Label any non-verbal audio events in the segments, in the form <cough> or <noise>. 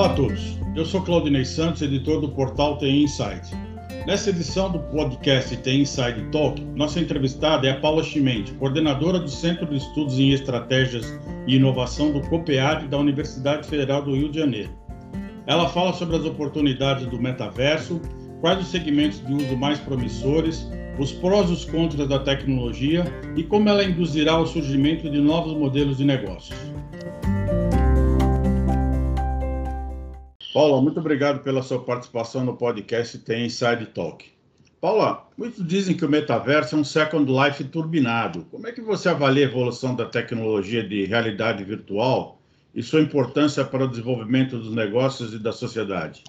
Olá a todos, eu sou Claudinei Santos, editor do portal TI Insight. Nessa edição do podcast TI Inside Talk, nossa entrevistada é a Paula Chimente, coordenadora do Centro de Estudos em Estratégias e Inovação do COPEAD da Universidade Federal do Rio de Janeiro. Ela fala sobre as oportunidades do metaverso, quais os segmentos de uso mais promissores, os prós e os contras da tecnologia e como ela induzirá o surgimento de novos modelos de negócios. Paula, muito obrigado pela sua participação no podcast Tem Inside Talk. Paula, muitos dizem que o metaverso é um Second Life turbinado. Como é que você avalia a evolução da tecnologia de realidade virtual e sua importância para o desenvolvimento dos negócios e da sociedade?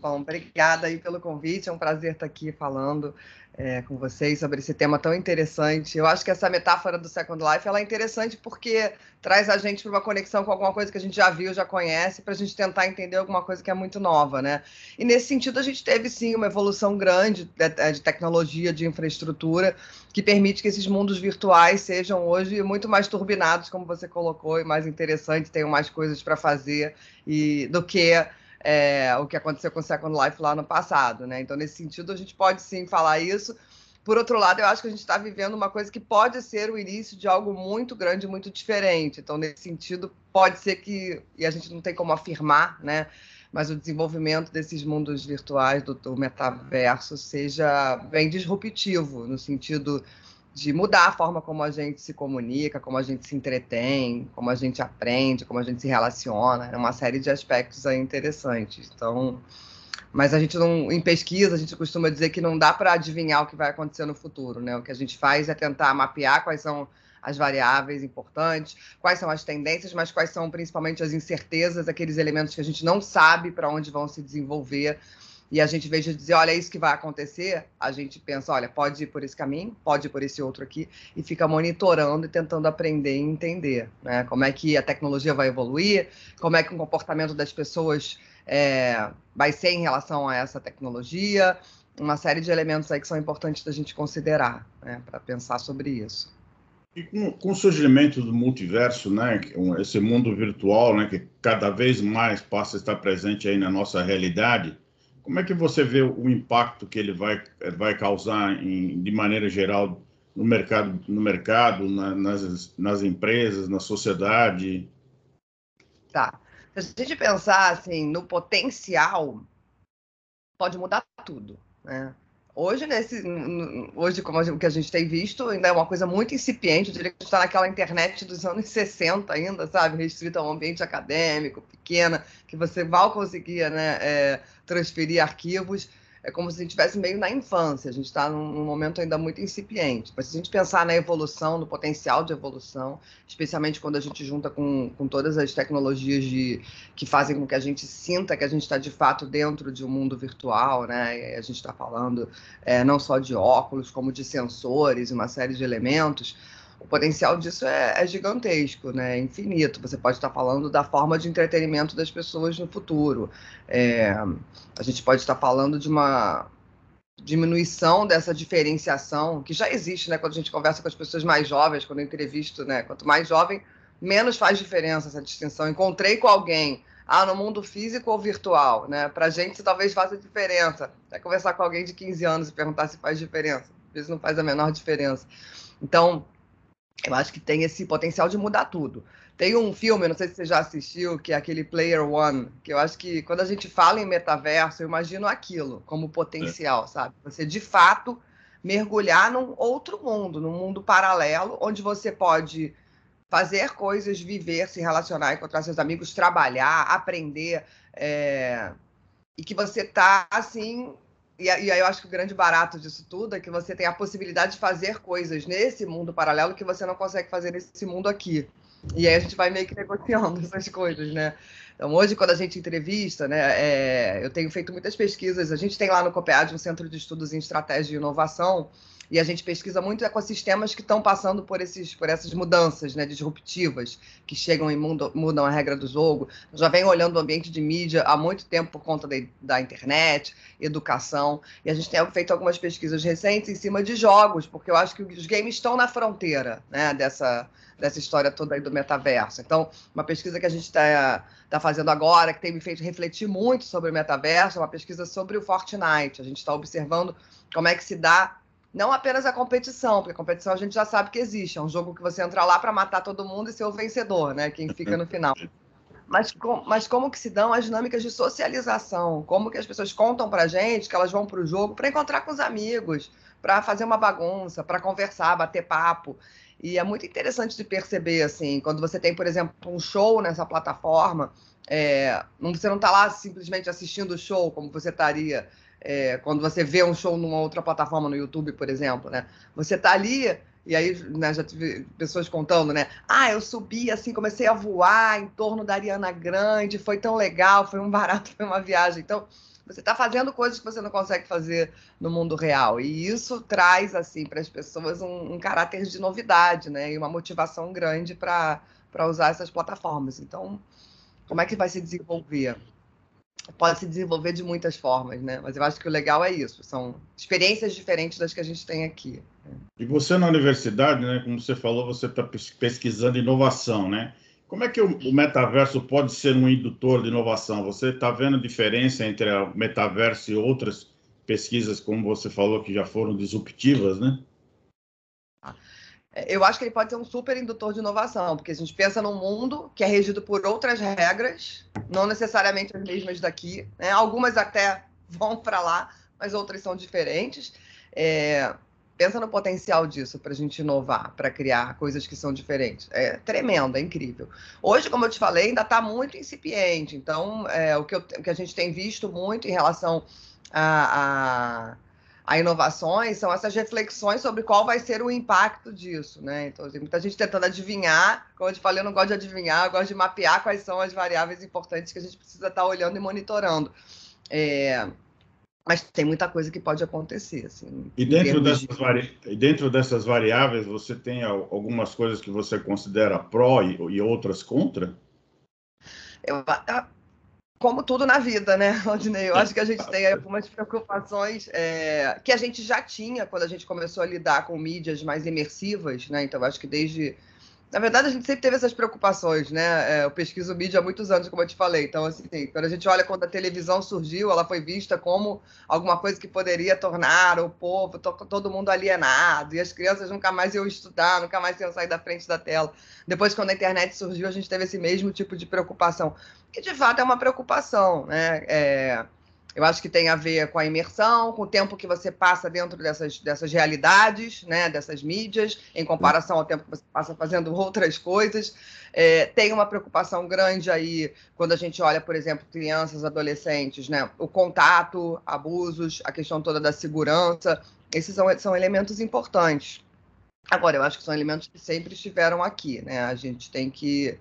Bom, obrigada aí pelo convite. É um prazer estar aqui falando é, com vocês sobre esse tema tão interessante. Eu acho que essa metáfora do Second Life ela é interessante porque traz a gente para uma conexão com alguma coisa que a gente já viu, já conhece, para a gente tentar entender alguma coisa que é muito nova, né? E nesse sentido a gente teve sim uma evolução grande de, é, de tecnologia, de infraestrutura, que permite que esses mundos virtuais sejam hoje muito mais turbinados, como você colocou, e mais interessantes, tenham mais coisas para fazer e do que é, o que aconteceu com o Second Life lá no passado, né? Então, nesse sentido, a gente pode sim falar isso. Por outro lado, eu acho que a gente está vivendo uma coisa que pode ser o início de algo muito grande, muito diferente. Então, nesse sentido, pode ser que, e a gente não tem como afirmar, né? Mas o desenvolvimento desses mundos virtuais, do, do metaverso, seja bem disruptivo, no sentido de mudar a forma como a gente se comunica, como a gente se entretém, como a gente aprende, como a gente se relaciona, é uma série de aspectos aí interessantes. Então, mas a gente não, em pesquisa, a gente costuma dizer que não dá para adivinhar o que vai acontecer no futuro, né? O que a gente faz é tentar mapear quais são as variáveis importantes, quais são as tendências, mas quais são principalmente as incertezas, aqueles elementos que a gente não sabe para onde vão se desenvolver e a gente, de dizer, olha, é isso que vai acontecer, a gente pensa, olha, pode ir por esse caminho, pode ir por esse outro aqui, e fica monitorando e tentando aprender e entender, né? Como é que a tecnologia vai evoluir, como é que o comportamento das pessoas é, vai ser em relação a essa tecnologia, uma série de elementos aí que são importantes da gente considerar, né, para pensar sobre isso. E com, com, o surgimento do multiverso, né, esse mundo virtual, né, que cada vez mais passa a estar presente aí na nossa realidade, como é que você vê o impacto que ele vai, vai causar em, de maneira geral no mercado, no mercado na, nas, nas empresas, na sociedade? Tá. Se a gente pensar assim, no potencial, pode mudar tudo. Né? Hoje, nesse, hoje, como o que a gente tem visto, ainda é uma coisa muito incipiente. Eu diria que está naquela internet dos anos 60 ainda, sabe? Restrita a um ambiente acadêmico, pequena, que você mal conseguia né, é, transferir arquivos. É como se a gente estivesse meio na infância, a gente está num, num, momento ainda muito incipiente. Mas se a gente pensar na evolução, no potencial de evolução, especialmente quando a gente junta com, com todas as tecnologias de, que fazem com que a gente sinta que a gente está de fato dentro de um mundo virtual, né? E a gente está falando é, não só de óculos, como de sensores, uma série de elementos o potencial disso é, é, gigantesco, né? É infinito. Você pode estar falando da forma de entretenimento das pessoas no futuro. É, a gente pode estar falando de uma diminuição dessa diferenciação que já existe, né? Quando a gente conversa com as pessoas mais jovens, quando eu entrevisto, né? Quanto mais jovem, menos faz diferença essa distinção. Encontrei com alguém, ah, no mundo físico ou virtual, né? Para gente talvez faça diferença. É conversar com alguém de 15 anos e perguntar se faz diferença. Às vezes não faz a menor diferença. Então, eu acho que tem esse potencial de mudar tudo. Tem um filme, não sei se você já assistiu, que é aquele Player One, que eu acho que quando a gente fala em metaverso, eu imagino aquilo como potencial, é. sabe? Você de fato mergulhar num outro mundo, num mundo paralelo, onde você pode fazer coisas, viver, se relacionar, encontrar seus amigos, trabalhar, aprender, é... e que você tá assim e, aí eu acho que o grande barato disso tudo é que você tem a possibilidade de fazer coisas nesse mundo paralelo que você não consegue fazer nesse mundo aqui. E aí a gente vai meio que negociando <laughs> essas coisas, né? Então, hoje, quando a gente entrevista, né, é, eu tenho feito muitas pesquisas. A gente tem lá no COPEAD um centro de estudos em estratégia e inovação, E a gente pesquisa muito ecossistemas que estão passando por, esses, por essas mudanças né, disruptivas, que chegam e mudam, mudam a regra do jogo. Eu já venho olhando o ambiente de mídia há muito tempo por conta de, da internet, educação, e a gente tem feito algumas pesquisas recentes em cima de jogos, porque eu acho que os games estão na fronteira né, dessa, dessa história toda aí do metaverso. Então, uma pesquisa que a gente está tá fazendo agora, que tem me feito refletir muito sobre o metaverso, é uma pesquisa sobre o Fortnite. A gente está observando como é que se dá não apenas a competição, porque a competição a gente já sabe que existe, é um jogo que você entra lá para matar todo mundo e ser o vencedor, né? Quem fica no final. Mas, com, mas como que se dão as dinâmicas de socialização? Como que as pessoas contam para gente que elas vão para o jogo para encontrar com os amigos, para fazer uma bagunça, para conversar, bater papo. E é muito interessante de perceber, assim, quando você tem, por exemplo, um show nessa plataforma, é, você não está lá simplesmente assistindo o show como você estaria é, quando você vê um show numa outra plataforma no YouTube, por exemplo, né? Você está ali e aí né, já tive pessoas contando, né? Ah, eu subi assim, comecei a voar em torno da Ariana Grande, foi tão legal, foi um barato, <laughs> foi uma viagem. Então, você está fazendo coisas que você não consegue fazer no mundo real. E isso traz, assim, para as pessoas um, um, caráter de novidade, né? E uma motivação grande para usar essas plataformas. Então, como é que vai se desenvolver? Pode se desenvolver de muitas formas, né? Mas eu acho que o legal é isso. São experiências diferentes das que a gente tem aqui. E você na universidade, né? Como você falou, você está pesquisando inovação, né? Como é que o metaverso pode ser um indutor de inovação? Você está vendo diferença entre o metaverso e outras pesquisas, como você falou, que já foram disruptivas, né? Eu acho que ele pode ser um super indutor de inovação, porque a gente pensa num mundo que é regido por outras regras, não necessariamente as mesmas daqui. Né? Algumas até <laughs> vão para lá, mas outras são diferentes. É, pensa no potencial disso para a gente inovar, para criar coisas que são diferentes. É tremendo, é incrível. Hoje, como eu te falei, ainda está muito incipiente. Então, é, o, que eu, o, que a gente tem visto muito em relação a, a, a, inovações são essas reflexões sobre qual vai ser o impacto disso. Né? Então, tem muita gente tentando adivinhar. Como eu te falei, eu não gosto de adivinhar, eu gosto de mapear quais são as variáveis importantes que a gente precisa estar tá olhando e monitorando. É, mas tem muita coisa que pode acontecer. Assim, e, dentro dessas de... vari... e dentro dessas variáveis, você tem algumas coisas que você considera pró e, e outras contra? Eu, como tudo na vida, né, <laughs> Odinei? Eu acho que a gente tem algumas preocupações é, que a gente já tinha quando a gente começou a lidar com mídias mais imersivas, né? Então, acho que desde na verdade, a gente sempre teve essas preocupações, né? É, eu pesquiso mídia há muitos anos, como eu te falei. Então, assim, quando a gente olha quando a televisão surgiu, ela foi vista como alguma coisa que poderia tornar o povo, todo mundo alienado, e as crianças nunca mais iam estudar, nunca mais iam sair da frente da tela. Depois, quando a internet surgiu, a gente teve esse mesmo tipo de preocupação, que de fato é uma preocupação, né? É eu acho que tem a ver com a imersão, com o tempo que você passa dentro dessas, dessas realidades, né, dessas mídias, em comparação ao tempo que você passa fazendo <laughs> outras coisas. É, tem uma preocupação grande aí quando a gente olha, por exemplo, crianças, adolescentes, né, o contato, abusos, a questão toda da segurança. Esses são, são elementos importantes. Agora, eu acho que são elementos que sempre estiveram aqui, né? A gente tem que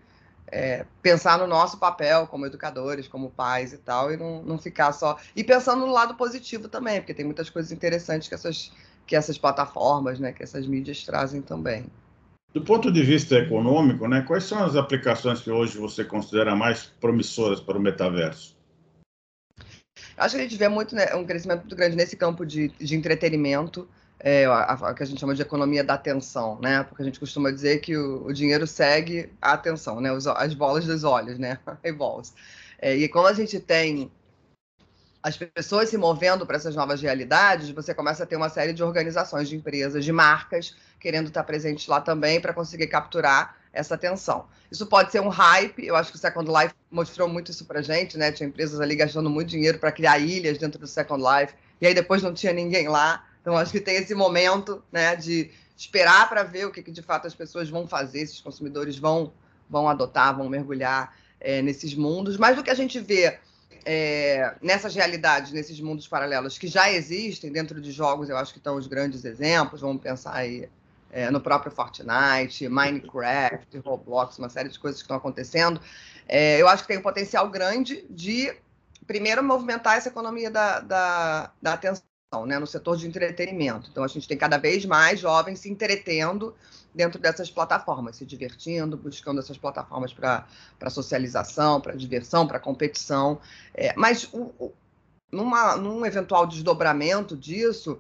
é, pensar no nosso papel como educadores, como pais e tal, e não, não ficar só. E pensando no lado positivo também, porque tem muitas coisas interessantes que essas, que essas plataformas, né, que essas mídias trazem também. Do ponto de vista econômico, né, quais são as aplicações que hoje você considera mais promissoras para o metaverso? Acho que a gente vê muito né, um crescimento muito grande nesse campo de, de entretenimento é, a, a, que a gente chama de economia da atenção, né? Porque a gente costuma dizer que o, o dinheiro segue a atenção, né? Os, as bolas dos olhos, né? <laughs> Eyeballs. É, e como a gente tem as pessoas se movendo para essas novas realidades, você começa a ter uma série de organizações, de empresas, de marcas querendo estar presentes lá também para conseguir capturar essa atenção. Isso pode ser um hype, eu acho que o Second Life mostrou muito isso para gente, né? Tinha empresas ali gastando muito dinheiro para criar ilhas dentro do Second Life, e aí depois não tinha ninguém lá. Então, acho que tem esse momento né, de esperar para ver o que, que, de fato as pessoas vão fazer, esses consumidores vão, vão adotar, vão mergulhar é, nesses mundos. Mas do que a gente vê é, nessas realidades, nesses mundos paralelos que já existem dentro de jogos, eu acho que estão os grandes exemplos. Vamos pensar aí é, no próprio Fortnite, Minecraft, Roblox, uma série de coisas que estão acontecendo. É, eu acho que tem um potencial grande de, primeiro, movimentar essa economia da, da, da atenção né, no setor de entretenimento. Então, a gente tem cada vez mais jovens se entretendo dentro dessas plataformas, se divertindo, buscando essas plataformas para socialização, para diversão, para competição. É, mas o, o, numa, num eventual desdobramento disso,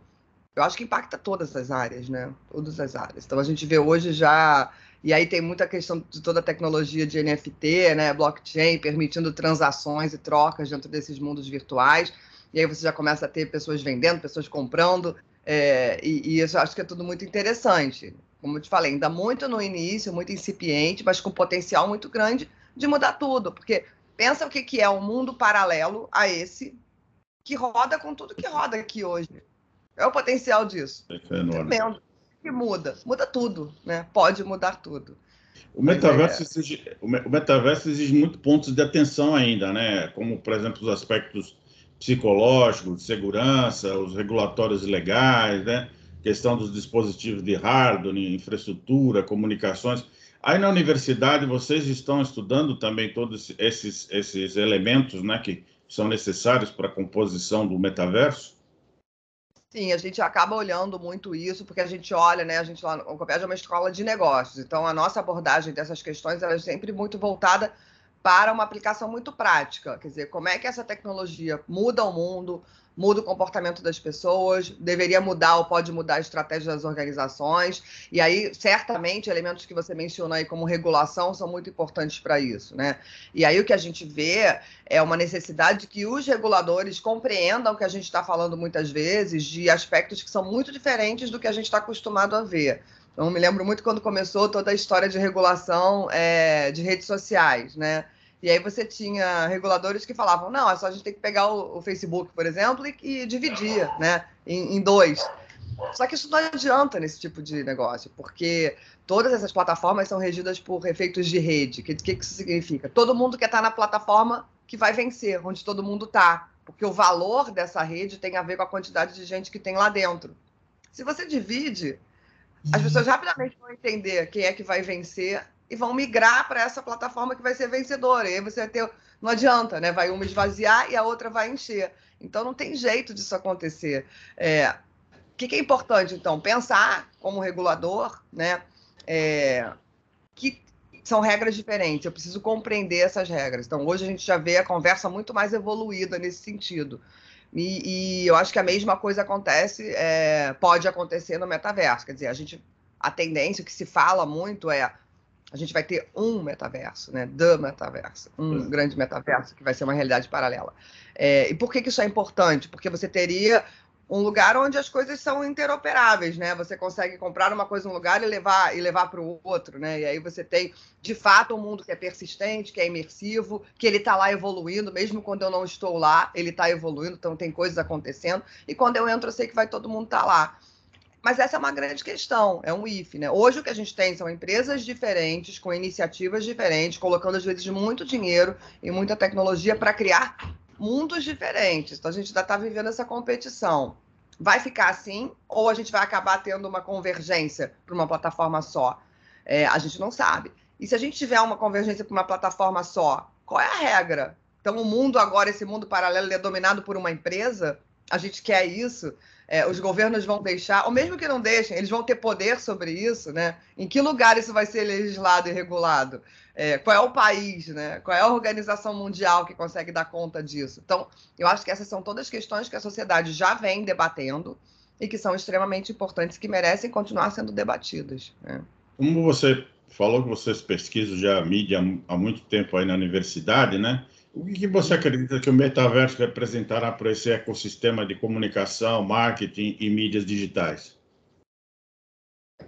eu acho que impacta todas as áreas, né? Todas as áreas. Então, a gente vê hoje já e aí tem muita questão de toda a tecnologia de NFT, né, blockchain, permitindo transações e trocas dentro desses mundos virtuais. E aí você já começa a ter pessoas vendendo, pessoas comprando, é, e, e, isso eu acho que é tudo muito interessante. Como eu te falei, ainda muito no início, muito incipiente, mas com potencial muito grande de mudar tudo. Porque pensa o que, que é um mundo paralelo a esse, que roda com tudo que roda aqui hoje. É o potencial disso. É Tremendo que muda? Muda tudo, né? Pode mudar tudo. O metaverso, é... exige, o metaverso exige muito pontos de atenção ainda, né? Como, por exemplo, os aspectos psicológicos, de segurança, os regulatórios legais, né? Questão dos dispositivos de hardware, infraestrutura, comunicações. Aí na universidade vocês estão estudando também todos esses, esses elementos, né? Que são necessários para a composição do metaverso? Sim, a gente acaba olhando muito isso, porque a gente olha, né? A gente lá, o Coped é uma escola de negócios, então a nossa abordagem dessas questões é sempre muito voltada para uma aplicação muito prática. Quer dizer, como é que essa tecnologia muda o mundo, muda o comportamento das pessoas, deveria mudar ou pode mudar a estratégia das organizações. E aí, certamente, elementos que você mencionou aí como regulação são muito importantes para isso, né? E aí o que a gente vê é uma necessidade de que os reguladores compreendam o que a gente está falando muitas vezes de aspectos que são muito diferentes do que a gente está acostumado a ver. Então, me lembro muito quando começou toda a história de regulação é, de redes sociais, né? E aí você tinha reguladores que falavam, não, é só a gente tem que pegar o, o Facebook, por exemplo, e, e dividir né, em, em, dois. Só que isso não adianta nesse tipo de negócio, porque todas essas plataformas são regidas por efeitos de rede. O que, que, que isso significa? Todo mundo quer estar na plataforma que vai vencer, onde todo mundo está. Porque o valor dessa rede tem a ver com a quantidade de gente que tem lá dentro. Se você divide, as pessoas rapidamente vão entender quem é que vai vencer e vão migrar para essa plataforma que vai ser vencedora. E aí você vai ter. Não adianta, né? Vai uma esvaziar e a outra vai encher. Então não tem jeito disso acontecer. É, o que, que, é importante, então? Pensar como regulador, né? É, que são regras diferentes. Eu preciso compreender essas regras. Então, hoje a gente já vê a conversa muito mais evoluída nesse sentido. E, e eu acho que a mesma coisa acontece, é, pode acontecer no metaverso. Quer dizer, a gente, a tendência, que se fala muito é a gente vai ter um metaverso, né? The metaverso, um é. grande metaverso que vai ser uma realidade paralela. É, e por que, que isso é importante? Porque você teria um lugar onde as coisas são interoperáveis, né? Você consegue comprar uma coisa num lugar e levar e levar para o outro, né? E aí você tem, de fato, um mundo que é persistente, que é imersivo, que ele está lá evoluindo, mesmo quando eu não estou lá, ele está evoluindo, então tem coisas acontecendo. E quando eu entro, eu sei que vai todo mundo estar tá lá. Mas essa é uma grande questão, é um if, né? Hoje o que a gente tem são empresas diferentes, com iniciativas diferentes, colocando às vezes muito dinheiro e muita tecnologia para criar mundos diferentes. Então a gente ainda está vivendo essa competição. Vai ficar assim ou a gente vai acabar tendo uma convergência para uma plataforma só? É, a gente não sabe. E se a gente tiver uma convergência para uma plataforma só, qual é a regra? Então o mundo agora, esse mundo paralelo, é dominado por uma empresa? A gente quer isso? é, os governos vão deixar, ou mesmo que não deixem, eles vão ter poder sobre isso, né? Em que lugar isso vai ser legislado e regulado? É, qual é o país, né? Qual é a organização mundial que consegue dar conta disso? Então, eu acho que essas são todas questões que a sociedade já vem debatendo e que são extremamente importantes, que merecem continuar sendo debatidas. Né? Como você falou que vocês pesquisam já a mídia há muito tempo aí na universidade, né? O que você acredita que o metaverso representará para esse ecossistema de comunicação, marketing e mídias digitais?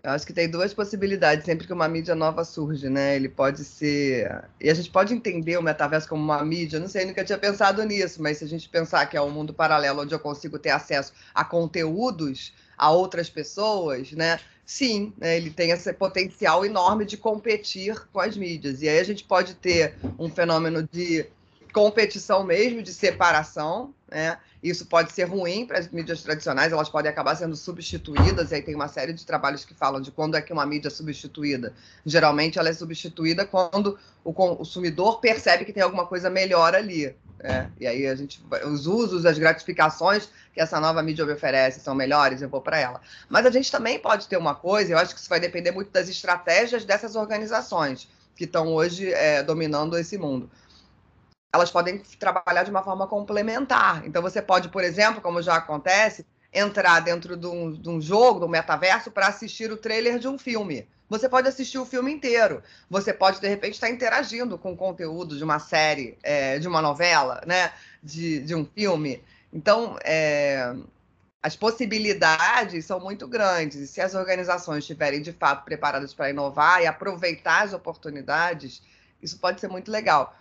Eu acho que tem duas possibilidades sempre que uma mídia nova surge, né? Ele pode ser. E a gente pode entender o metaverso como uma mídia, não sei, nunca tinha pensado nisso, mas se a gente pensar que é um mundo paralelo onde eu consigo ter acesso a conteúdos, a outras pessoas, né? Sim, né? ele tem esse potencial enorme de competir com as mídias. E aí a gente pode ter um fenômeno de competição mesmo, de separação, né? Isso pode ser ruim para as mídias tradicionais, elas podem acabar sendo substituídas, e aí tem uma série de trabalhos que falam de quando é que uma mídia é substituída. Geralmente ela é substituída quando o consumidor percebe que tem alguma coisa melhor ali. Né? E aí a gente, os usos, as gratificações que essa nova mídia me oferece são melhores, eu vou para ela. Mas a gente também pode ter uma coisa, eu acho que isso vai depender muito das estratégias dessas organizações que estão hoje é, dominando esse mundo elas podem trabalhar de uma forma complementar. Então, você pode, por exemplo, como já acontece, entrar dentro de um, de um jogo, do metaverso, para assistir o trailer de um filme. Você pode assistir o filme inteiro. Você pode, de repente, estar interagindo com o conteúdo de uma série, é, de uma novela, né? de, de um filme. Então, é, as possibilidades são muito grandes. E se as organizações estiverem, de fato, preparadas para inovar e aproveitar as oportunidades, isso pode ser muito legal.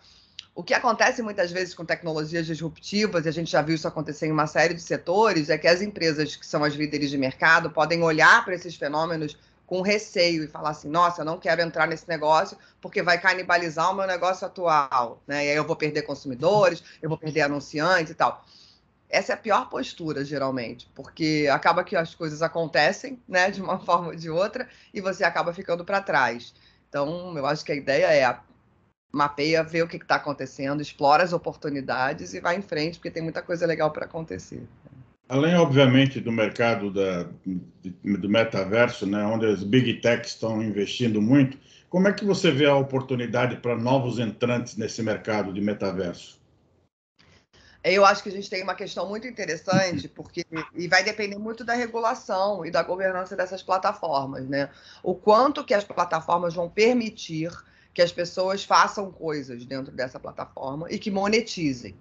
O que acontece muitas vezes com tecnologias disruptivas, e a gente já viu isso acontecer em uma série de setores, é que as empresas que são as líderes de mercado podem olhar para esses fenômenos com receio e falar assim: nossa, eu não quero entrar nesse negócio porque vai canibalizar o meu negócio atual, né? E aí eu vou perder consumidores, eu vou perder anunciantes e tal. Essa é a pior postura, geralmente, porque acaba que as coisas acontecem, né, de uma <laughs> forma ou de outra, e você acaba ficando para trás. Então, eu acho que a ideia é mapeia, vê o que está acontecendo, explora as oportunidades e vai em frente, porque tem muita coisa legal para acontecer. Além, obviamente, do mercado da, do metaverso, né, onde as big techs estão investindo muito, como é que você vê a oportunidade para novos entrantes nesse mercado de metaverso? Eu acho que a gente tem uma questão muito interessante, <laughs> porque e vai depender muito da regulação e da governança dessas plataformas, né? O quanto que as plataformas vão permitir que as pessoas façam coisas dentro dessa plataforma e que monetizem.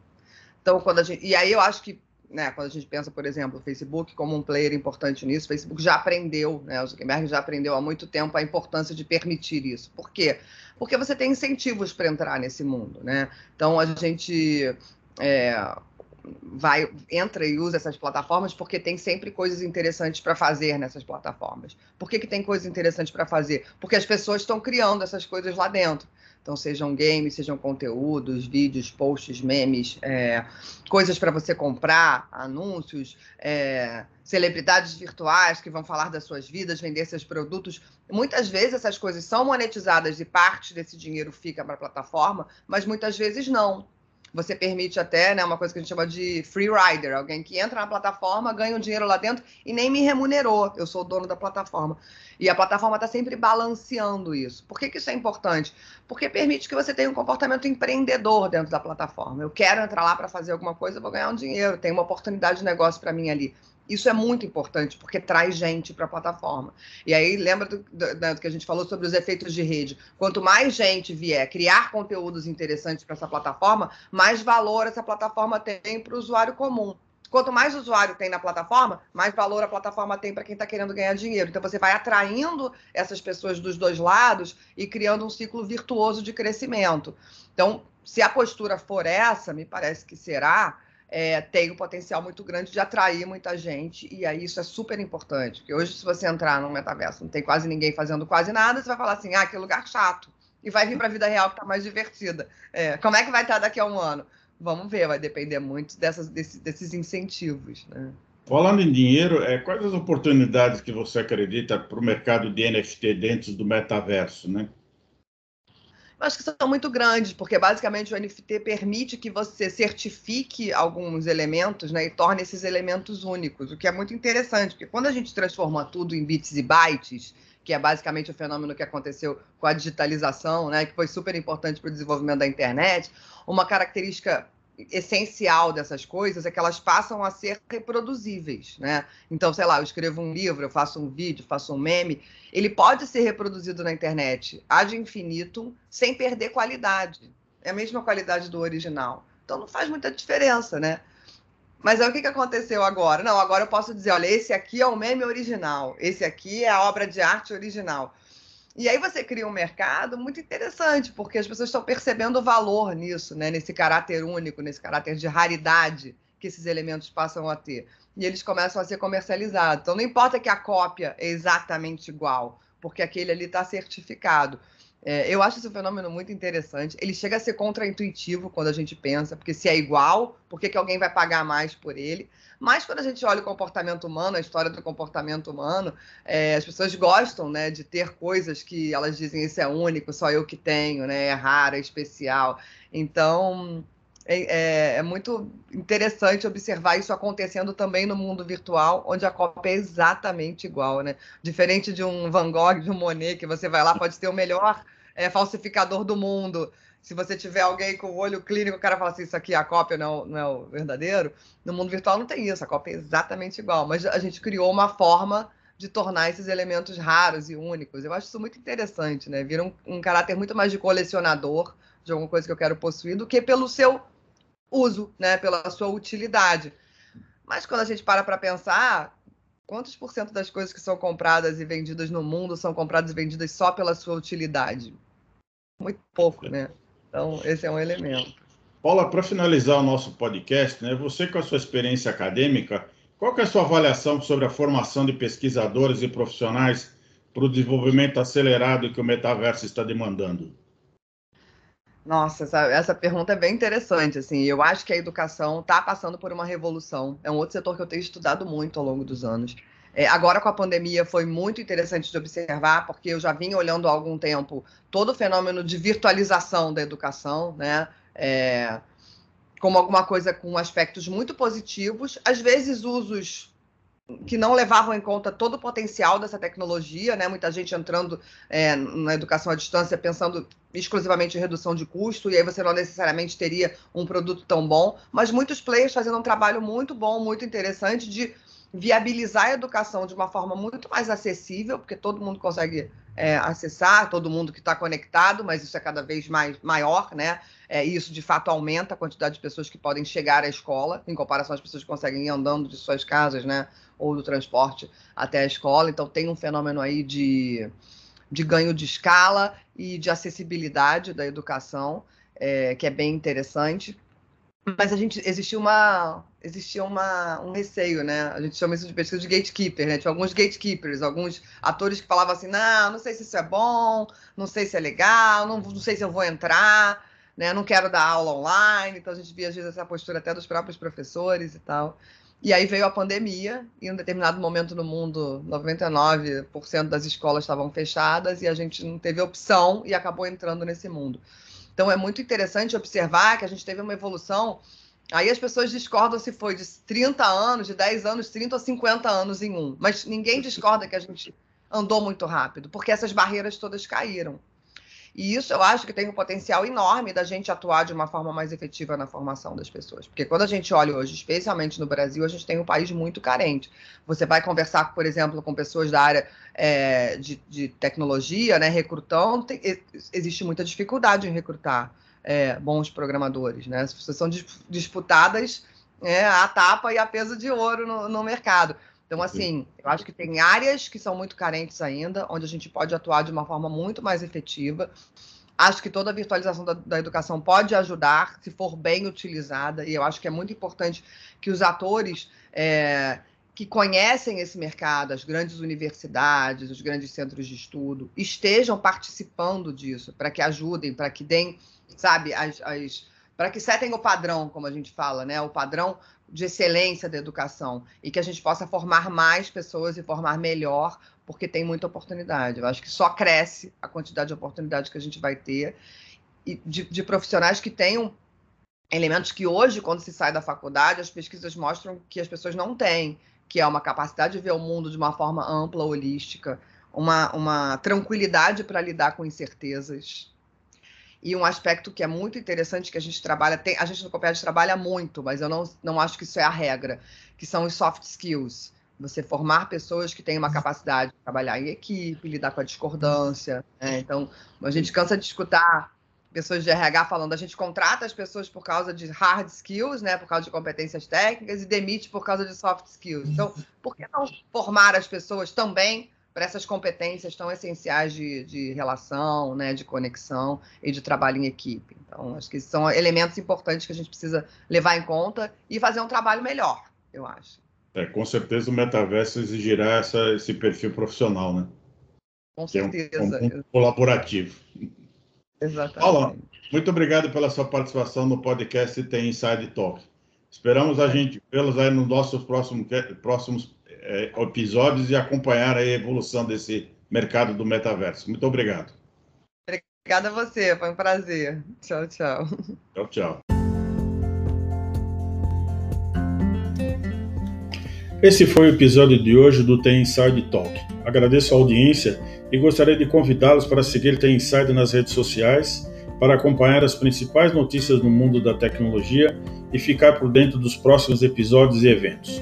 Então, quando a gente, e aí eu acho que, né, quando a gente pensa, por exemplo, o Facebook como um player importante nisso, o Facebook já aprendeu, né, o Zuckerberg já aprendeu há muito tempo a importância de permitir isso. Por quê? Porque você tem incentivos para entrar nesse mundo, né? Então, a gente é, vai entra e usa essas plataformas porque tem sempre coisas interessantes para fazer nessas plataformas. Por que, que tem coisas interessantes para fazer? Porque as pessoas estão criando essas coisas lá dentro. Então, sejam games, sejam conteúdos, vídeos, posts, memes, é, coisas para você comprar, anúncios, é, celebridades virtuais que vão falar das suas vidas, vender seus produtos. Muitas vezes essas coisas são monetizadas e parte desse dinheiro fica para a plataforma, mas muitas vezes não você permite até, né, uma coisa que a gente chama de free rider, alguém que entra na plataforma, ganha um dinheiro lá dentro e nem me remunerou, eu sou o dono da plataforma. E a plataforma está sempre balanceando isso. Por que, que isso é importante? Porque permite que você tenha um comportamento empreendedor dentro da plataforma. Eu quero entrar lá para fazer alguma coisa, vou ganhar um dinheiro, tem uma oportunidade de negócio para mim ali. Isso é muito importante, porque traz gente para a plataforma. E aí, lembra do, do, do, que a gente falou sobre os efeitos de rede? Quanto mais gente vier criar conteúdos interessantes para essa plataforma, mais valor essa plataforma tem para o usuário comum. Quanto mais usuário tem na plataforma, mais valor a plataforma tem para quem está querendo ganhar dinheiro. Então, você vai atraindo essas pessoas dos dois lados e criando um ciclo virtuoso de crescimento. Então, se a postura for essa, me parece que será, é, tem um potencial muito grande de atrair muita gente, e aí isso é super importante, porque hoje, se você entrar num metaverso, não tem quase ninguém fazendo quase nada, você vai falar assim, ah, que lugar chato, e vai vir para a vida real que está mais divertida. É, como é que vai estar daqui a um ano? Vamos ver, vai depender muito dessas, desses, desses incentivos, né? Falando em dinheiro, é, quais as oportunidades que você acredita para o mercado de NFT dentro do metaverso, né? Acho que são muito grandes, porque basicamente o NFT permite que você certifique alguns elementos né, e torne esses elementos únicos, o que é muito interessante, porque quando a gente transforma tudo em bits e bytes, que é basicamente o fenômeno que aconteceu com a digitalização, né, que foi super importante para o desenvolvimento da internet, uma característica essencial dessas coisas é que elas passam a ser reproduzíveis, né? Então, sei lá, eu escrevo um livro, eu faço um vídeo, faço um meme, ele pode ser reproduzido na internet ad infinitum sem perder qualidade. É a mesma qualidade do original. Então não faz muita diferença, né? Mas aí o que, que aconteceu agora? Não, agora eu posso dizer, olha, esse aqui é o meme original, esse aqui é a obra de arte original. E aí você cria um mercado muito interessante, porque as pessoas estão percebendo o valor nisso, né? nesse caráter único, nesse caráter de raridade que esses elementos passam a ter. E eles começam a ser comercializados. Então não importa que a cópia é exatamente igual, porque aquele ali está certificado. É, eu acho esse fenômeno muito interessante. Ele chega a ser contraintuitivo quando a gente pensa, porque se é igual, por que, que alguém vai pagar mais por ele? Mas quando a gente olha o comportamento humano, a história do comportamento humano, é, as pessoas gostam né, de ter coisas que elas dizem isso é único, só eu que tenho, né, é raro, é especial. Então, é, é, é, muito interessante observar isso acontecendo também no mundo virtual, onde a cópia é exatamente igual, né? Diferente de um Van Gogh, de um Monet, que você vai lá, pode ter o melhor é, falsificador do mundo. Se você tiver alguém com o olho clínico, o cara fala assim, isso aqui é a cópia, não, não é o verdadeiro. No mundo virtual não tem isso, a cópia é exatamente igual. Mas a gente criou uma forma de tornar esses elementos raros e únicos. Eu acho isso muito interessante, né? Vira um, um caráter muito mais de colecionador de alguma coisa que eu quero possuir do que pelo seu uso, né, pela sua utilidade. Mas quando a gente para para pensar, quantos por cento das coisas que são compradas e vendidas no mundo são compradas e vendidas só pela sua utilidade? Muito pouco, né? Então, esse é um elemento. Paula, para finalizar o nosso podcast, né, você com a sua experiência acadêmica, qual é a sua avaliação sobre a formação de pesquisadores e profissionais para o desenvolvimento acelerado que o metaverso está demandando? Nossa, essa, essa, pergunta é bem interessante. Assim, eu acho que a educação está passando por uma revolução. É um outro setor que eu tenho estudado muito ao longo dos anos. É, agora, com a pandemia, foi muito interessante de observar, porque eu já vinha olhando há algum tempo todo o fenômeno de virtualização da educação, né? É, como alguma coisa com aspectos muito positivos, às vezes usos que não levavam em conta todo o potencial dessa tecnologia, né? Muita gente entrando é, na educação à distância pensando exclusivamente em redução de custo, e aí você não necessariamente teria um produto tão bom, mas muitos players fazendo um trabalho muito bom, muito interessante de viabilizar a educação de uma forma muito mais acessível, porque todo mundo consegue é, acessar, todo mundo que está conectado, mas isso é cada vez mais maior, né? É, isso de fato aumenta a quantidade de pessoas que podem chegar à escola, em comparação às pessoas que conseguem ir andando de suas casas, né? Ou do transporte até a escola. Então tem um fenômeno aí de, de ganho de escala e de acessibilidade da educação, é, que é bem interessante. Mas a gente existia uma existia uma, um receio, né? A gente chama isso de pesquisa de gatekeeper, né? Tinha alguns gatekeepers, alguns atores que falavam assim, não, não sei se isso é bom, não sei se é legal, não, não sei se eu vou entrar, né? Não quero dar aula online. Então a gente via às vezes essa postura até dos próprios professores e tal. E aí veio a pandemia, e em um determinado momento no mundo, 99% das escolas estavam fechadas e a gente não teve opção e acabou entrando nesse mundo. Então é muito interessante observar que a gente teve uma evolução. Aí as pessoas discordam se foi de 30 anos, de 10 anos, 30 ou 50 anos em um. Mas ninguém discorda que a gente andou muito rápido, porque essas barreiras todas caíram. E isso eu acho que tem um potencial enorme da gente atuar de uma forma mais efetiva na formação das pessoas. Porque quando a gente olha hoje, especialmente no Brasil, a gente tem um país muito carente. Você vai conversar, por exemplo, com pessoas da área é, de, de, tecnologia, né, recrutando, tem, existe muita dificuldade em recrutar é, bons programadores. Né? São disputadas é, a tapa e a peso de ouro no, no mercado. Então, assim, eu acho que tem áreas que são muito carentes ainda, onde a gente pode atuar de uma forma muito mais efetiva. Acho que toda a virtualização da, da, educação pode ajudar, se for bem utilizada, e eu acho que é muito importante que os atores é, que conhecem esse mercado, as grandes universidades, os grandes centros de estudo, estejam participando disso, para que ajudem, para que deem, sabe, as, as para que setem o padrão, como a gente fala, né? O padrão de excelência da educação e que a gente possa formar mais pessoas e formar melhor, porque tem muita oportunidade. Eu acho que só cresce a quantidade de oportunidades que a gente vai ter e de, de profissionais que tenham elementos que hoje, quando se sai da faculdade, as pesquisas mostram que as pessoas não têm, que é uma capacidade de ver o mundo de uma forma ampla, holística, uma, uma tranquilidade para lidar com incertezas, e um aspecto que é muito interessante que a gente trabalha, tem, a gente no Coped trabalha muito, mas eu não, não acho que isso é a regra, que são os soft skills. Você formar pessoas que têm uma capacidade de trabalhar em equipe, lidar com a discordância. Né? Então, a gente cansa de escutar pessoas de RH falando, a gente contrata as pessoas por causa de hard skills, né, por causa de competências técnicas, e demite por causa de soft skills. Então, por que não formar as pessoas também para essas competências tão essenciais de, de relação, né, de conexão e de trabalho em equipe. Então, acho que são elementos importantes que a gente precisa levar em conta e fazer um trabalho melhor, eu acho. É, com certeza o metaverso exigirá essa, esse perfil profissional, né? Com certeza. É um, um, colaborativo. Exatamente. Paula, muito obrigado pela sua participação no podcast Tem Inside Talk. Esperamos a gente vê-los aí nos nossos próximos, próximos é, episódios e acompanhar a evolução desse mercado do metaverso. Muito obrigado. Obrigada a você, foi um prazer. Tchau, tchau. Tchau, tchau. Esse foi o episódio de hoje do Tem Inside Talk. Agradeço a audiência e gostaria de convidá-los para seguir Tem Inside nas redes sociais para acompanhar as principais notícias no mundo da tecnologia e ficar por dentro dos próximos episódios e eventos.